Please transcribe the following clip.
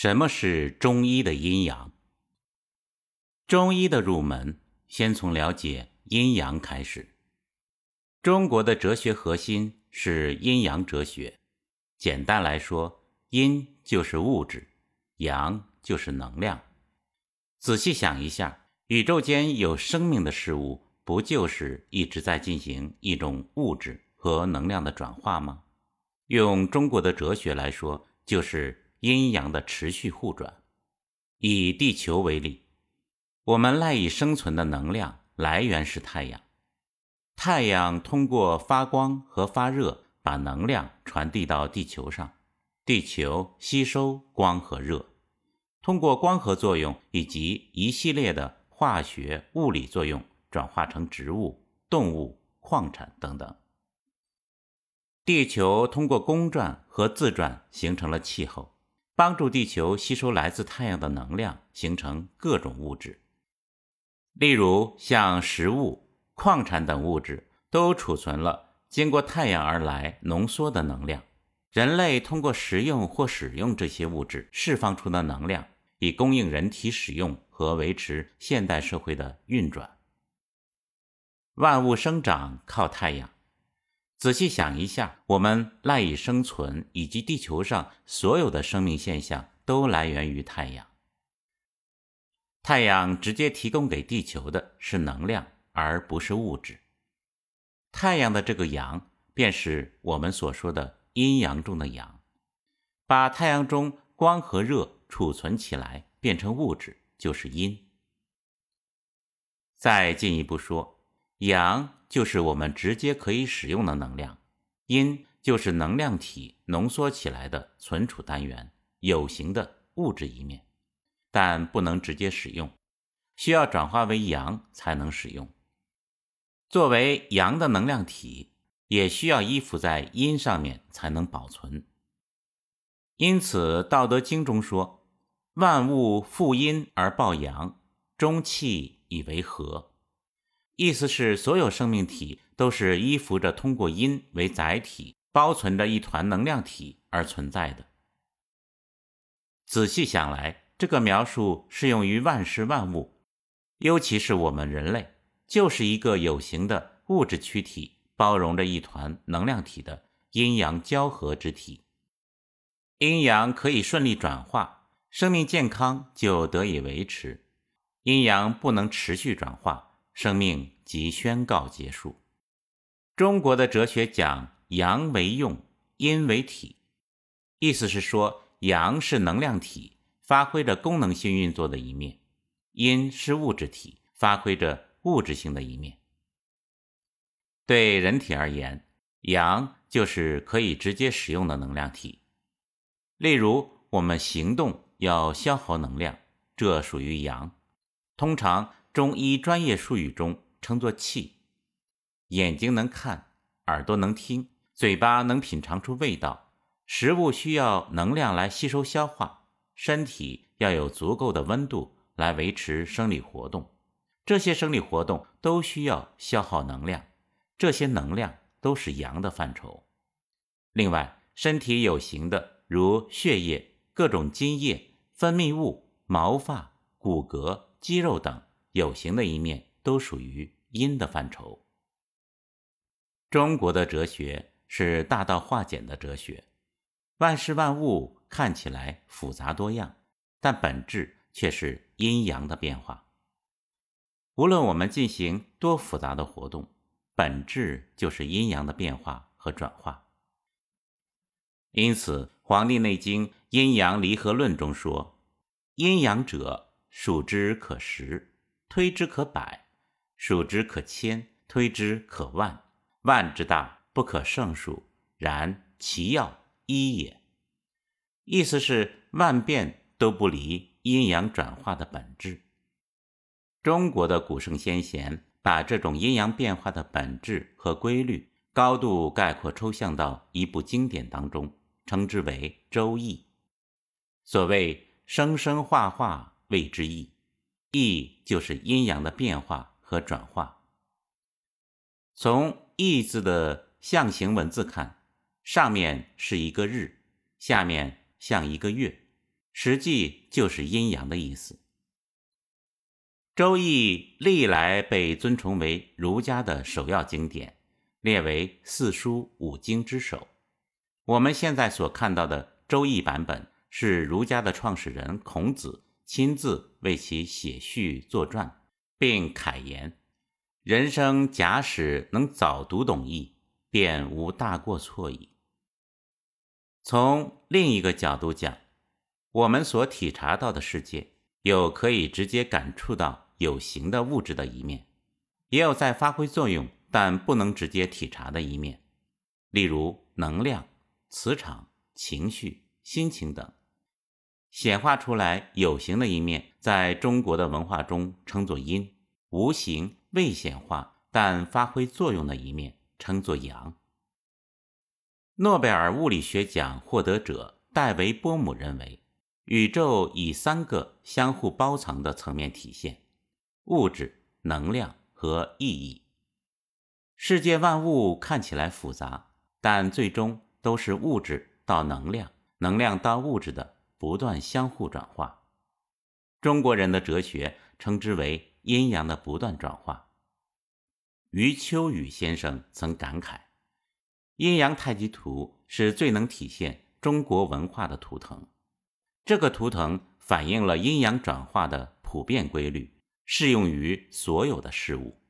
什么是中医的阴阳？中医的入门，先从了解阴阳开始。中国的哲学核心是阴阳哲学。简单来说，阴就是物质，阳就是能量。仔细想一下，宇宙间有生命的事物，不就是一直在进行一种物质和能量的转化吗？用中国的哲学来说，就是。阴阳的持续互转。以地球为例，我们赖以生存的能量来源是太阳。太阳通过发光和发热，把能量传递到地球上，地球吸收光和热，通过光合作用以及一系列的化学物理作用，转化成植物、动物、矿产等等。地球通过公转和自转形成了气候。帮助地球吸收来自太阳的能量，形成各种物质。例如，像食物、矿产等物质，都储存了经过太阳而来浓缩的能量。人类通过食用或使用这些物质释放出的能量，以供应人体使用和维持现代社会的运转。万物生长靠太阳。仔细想一下，我们赖以生存以及地球上所有的生命现象都来源于太阳。太阳直接提供给地球的是能量，而不是物质。太阳的这个阳，便是我们所说的阴阳中的阳，把太阳中光和热储存起来变成物质，就是阴。再进一步说，阳。就是我们直接可以使用的能量，阴就是能量体浓缩起来的存储单元，有形的物质一面，但不能直接使用，需要转化为阳才能使用。作为阳的能量体，也需要依附在阴上面才能保存。因此，《道德经》中说：“万物负阴而抱阳，中气以为和。”意思是，所有生命体都是依附着通过阴为载体，包存着一团能量体而存在的。仔细想来，这个描述适用于万事万物，尤其是我们人类，就是一个有形的物质躯体，包容着一团能量体的阴阳交合之体。阴阳可以顺利转化，生命健康就得以维持；阴阳不能持续转化。生命即宣告结束。中国的哲学讲阳为用，阴为体，意思是说，阳是能量体，发挥着功能性运作的一面；阴是物质体，发挥着物质性的一面。对人体而言，阳就是可以直接使用的能量体。例如，我们行动要消耗能量，这属于阳。通常。中医专业术语中称作气，眼睛能看，耳朵能听，嘴巴能品尝出味道，食物需要能量来吸收消化，身体要有足够的温度来维持生理活动，这些生理活动都需要消耗能量，这些能量都是阳的范畴。另外，身体有形的如血液、各种津液、分泌物、毛发、骨骼、肌肉等。有形的一面都属于阴的范畴。中国的哲学是大道化简的哲学，万事万物看起来复杂多样，但本质却是阴阳的变化。无论我们进行多复杂的活动，本质就是阴阳的变化和转化。因此，《黄帝内经·阴阳离合论》中说：“阴阳者，数之可十。”推之可百，数之可千，推之可万。万之大，不可胜数。然其要一也。意思是万变都不离阴阳转化的本质。中国的古圣先贤把这种阴阳变化的本质和规律高度概括抽象到一部经典当中，称之为《周易》。所谓生生化化，谓之易。易就是阴阳的变化和转化。从“易”字的象形文字看，上面是一个日，下面像一个月，实际就是阴阳的意思。《周易》历来被尊崇为儒家的首要经典，列为四书五经之首。我们现在所看到的《周易》版本，是儒家的创始人孔子亲自为其写序作传，并楷言：“人生假使能早读懂易，便无大过错矣。”从另一个角度讲，我们所体察到的世界，有可以直接感触到有形的物质的一面，也有在发挥作用但不能直接体察的一面，例如能量、磁场、情绪、心情等。显化出来有形的一面，在中国的文化中称作阴；无形未显化但发挥作用的一面，称作阳。诺贝尔物理学奖获得者戴维·波姆认为，宇宙以三个相互包藏的层面体现：物质、能量和意义。世界万物看起来复杂，但最终都是物质到能量、能量到物质的不断相互转化。中国人的哲学称之为阴阳的不断转化。余秋雨先生曾感慨。阴阳太极图是最能体现中国文化的图腾。这个图腾反映了阴阳转化的普遍规律，适用于所有的事物。